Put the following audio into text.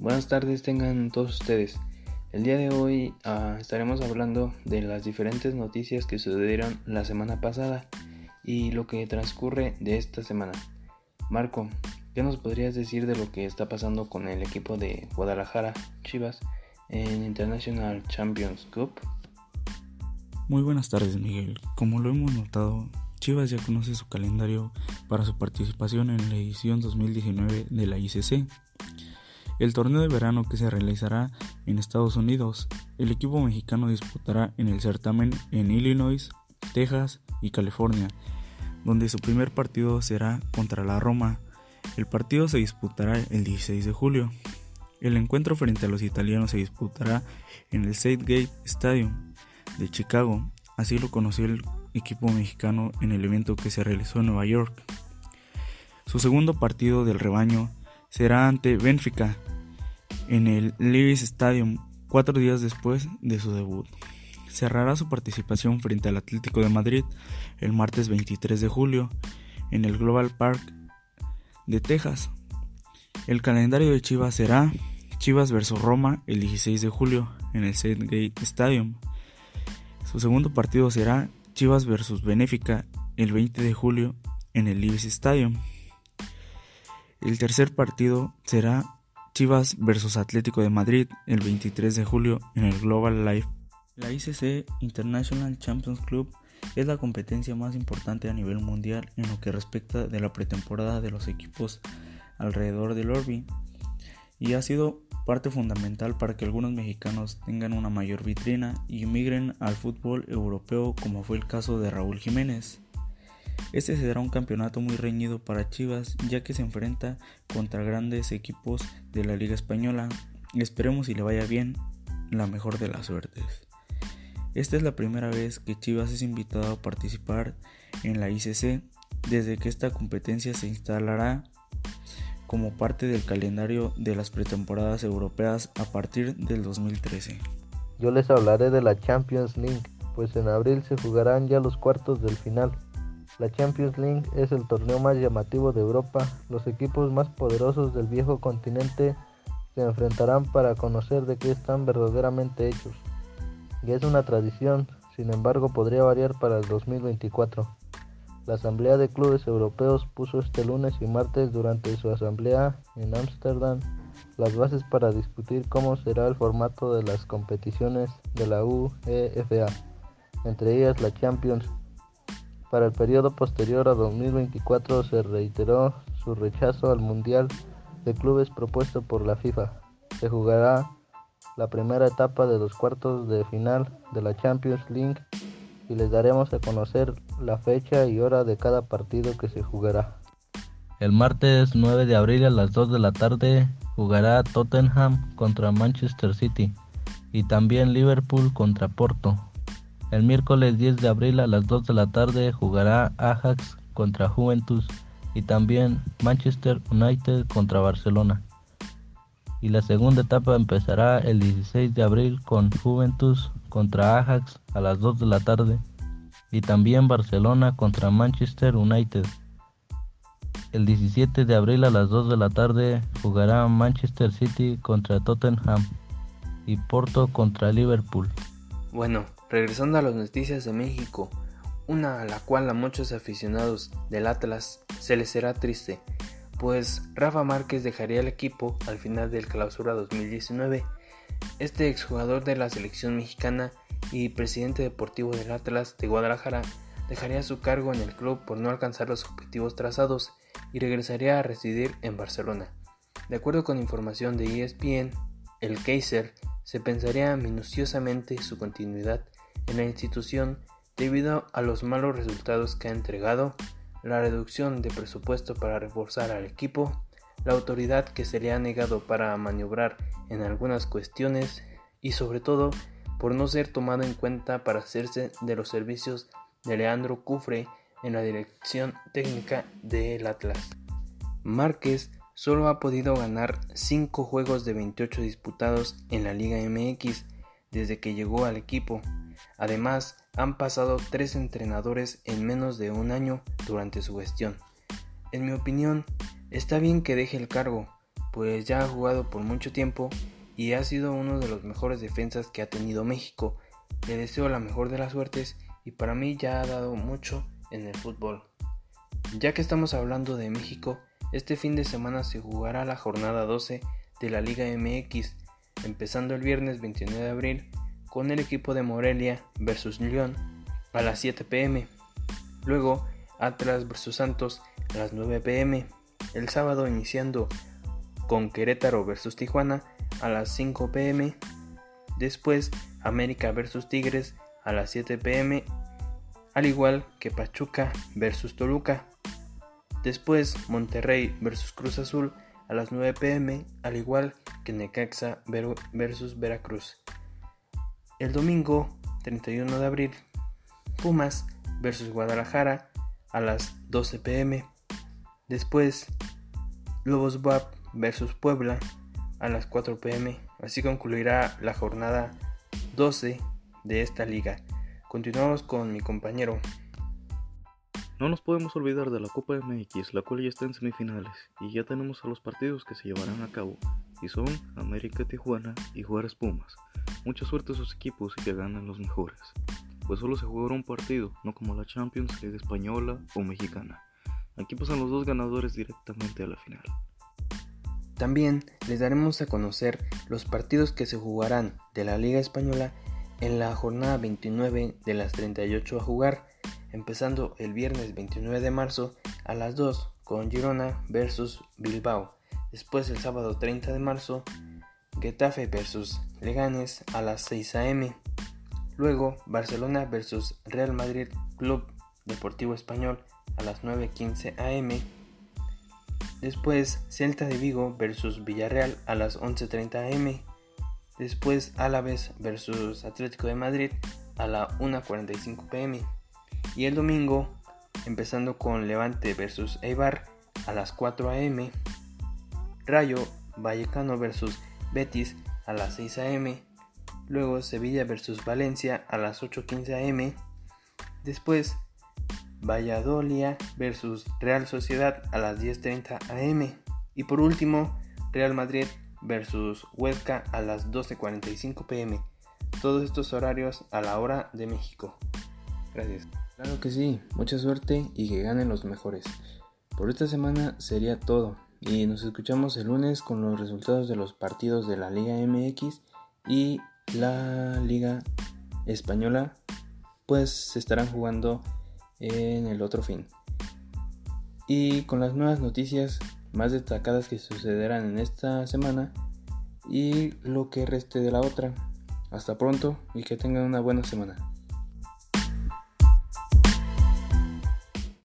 Buenas tardes tengan todos ustedes. El día de hoy ah, estaremos hablando de las diferentes noticias que sucedieron la semana pasada y lo que transcurre de esta semana. Marco, ¿qué nos podrías decir de lo que está pasando con el equipo de Guadalajara, Chivas, en International Champions Cup? Muy buenas tardes Miguel. Como lo hemos notado, Chivas ya conoce su calendario para su participación en la edición 2019 de la ICC, el torneo de verano que se realizará en Estados Unidos. El equipo mexicano disputará en el certamen en Illinois, Texas y California, donde su primer partido será contra la Roma. El partido se disputará el 16 de julio. El encuentro frente a los italianos se disputará en el Gate Stadium de Chicago, así lo conoció el equipo mexicano en el evento que se realizó en Nueva York. Su segundo partido del rebaño será ante Benfica en el Levi's Stadium cuatro días después de su debut. Cerrará su participación frente al Atlético de Madrid el martes 23 de julio en el Global Park de Texas. El calendario de Chivas será Chivas vs Roma el 16 de julio en el Gate Stadium. Su segundo partido será Chivas vs Benéfica el 20 de julio en el Levi's Stadium. El tercer partido será Vs Atlético de Madrid el 23 de julio en el Global Life. La ICC International Champions Club es la competencia más importante a nivel mundial en lo que respecta de la pretemporada de los equipos alrededor del Orbi y ha sido parte fundamental para que algunos mexicanos tengan una mayor vitrina y migren al fútbol europeo como fue el caso de Raúl Jiménez. Este será un campeonato muy reñido para Chivas ya que se enfrenta contra grandes equipos de la Liga Española. Esperemos si le vaya bien, la mejor de las suertes. Esta es la primera vez que Chivas es invitado a participar en la ICC desde que esta competencia se instalará como parte del calendario de las pretemporadas europeas a partir del 2013. Yo les hablaré de la Champions League, pues en abril se jugarán ya los cuartos del final. La Champions League es el torneo más llamativo de Europa. Los equipos más poderosos del viejo continente se enfrentarán para conocer de qué están verdaderamente hechos. Y es una tradición, sin embargo podría variar para el 2024. La Asamblea de Clubes Europeos puso este lunes y martes durante su asamblea en Ámsterdam las bases para discutir cómo será el formato de las competiciones de la UEFA, entre ellas la Champions. Para el periodo posterior a 2024 se reiteró su rechazo al Mundial de Clubes propuesto por la FIFA. Se jugará la primera etapa de los cuartos de final de la Champions League y les daremos a conocer la fecha y hora de cada partido que se jugará. El martes 9 de abril a las 2 de la tarde jugará Tottenham contra Manchester City y también Liverpool contra Porto. El miércoles 10 de abril a las 2 de la tarde jugará Ajax contra Juventus y también Manchester United contra Barcelona. Y la segunda etapa empezará el 16 de abril con Juventus contra Ajax a las 2 de la tarde y también Barcelona contra Manchester United. El 17 de abril a las 2 de la tarde jugará Manchester City contra Tottenham y Porto contra Liverpool. Bueno, regresando a las noticias de México, una a la cual a muchos aficionados del Atlas se les será triste, pues Rafa Márquez dejaría el equipo al final del clausura 2019 este exjugador de la selección mexicana y presidente deportivo del Atlas de Guadalajara dejaría su cargo en el club por no alcanzar los objetivos trazados y regresaría a residir en Barcelona. De acuerdo con información de ESPN, el Kaiser se pensaría minuciosamente su continuidad en la institución debido a los malos resultados que ha entregado, la reducción de presupuesto para reforzar al equipo, la autoridad que se le ha negado para maniobrar en algunas cuestiones y sobre todo por no ser tomado en cuenta para hacerse de los servicios de Leandro Cufre en la dirección técnica del Atlas. Márquez solo ha podido ganar 5 juegos de 28 disputados en la Liga MX desde que llegó al equipo. Además, han pasado 3 entrenadores en menos de un año durante su gestión. En mi opinión, está bien que deje el cargo, pues ya ha jugado por mucho tiempo y ha sido uno de los mejores defensas que ha tenido México. Le deseo la mejor de las suertes y para mí ya ha dado mucho en el fútbol. Ya que estamos hablando de México, este fin de semana se jugará la jornada 12 de la Liga MX, empezando el viernes 29 de abril con el equipo de Morelia versus León a las 7 pm. Luego Atlas versus Santos a las 9 pm. El sábado iniciando con Querétaro versus Tijuana a las 5 pm. Después América versus Tigres a las 7 pm. Al igual que Pachuca versus Toluca. Después Monterrey versus Cruz Azul a las 9 pm, al igual que Necaxa versus Veracruz. El domingo 31 de abril, Pumas versus Guadalajara a las 12 pm. Después, Lobos BAP versus Puebla a las 4 pm. Así concluirá la jornada 12 de esta liga. Continuamos con mi compañero. No nos podemos olvidar de la Copa MX, la cual ya está en semifinales, y ya tenemos a los partidos que se llevarán a cabo, y son América Tijuana y Juárez Pumas. Mucha suerte a sus equipos y que ganen los mejores, pues solo se jugará un partido, no como la Champions League española o mexicana. Aquí pasan los dos ganadores directamente a la final. También les daremos a conocer los partidos que se jugarán de la Liga Española en la jornada 29 de las 38 a jugar empezando el viernes 29 de marzo a las 2 con Girona versus Bilbao. Después el sábado 30 de marzo, Getafe versus Leganes a las 6 am. Luego Barcelona versus Real Madrid Club Deportivo Español a las 9.15 am. Después Celta de Vigo versus Villarreal a las 11.30 am. Después Álaves versus Atlético de Madrid a la 1.45 pm. Y el domingo, empezando con Levante versus Eibar a las 4 am, Rayo Vallecano versus Betis a las 6 am, luego Sevilla versus Valencia a las 8.15 am, después Valladolid versus Real Sociedad a las 10.30 am y por último Real Madrid versus Huesca a las 12.45 pm. Todos estos horarios a la hora de México. Gracias. Claro que sí, mucha suerte y que ganen los mejores. Por esta semana sería todo y nos escuchamos el lunes con los resultados de los partidos de la Liga MX y la Liga Española pues se estarán jugando en el otro fin. Y con las nuevas noticias más destacadas que sucederán en esta semana y lo que reste de la otra. Hasta pronto y que tengan una buena semana.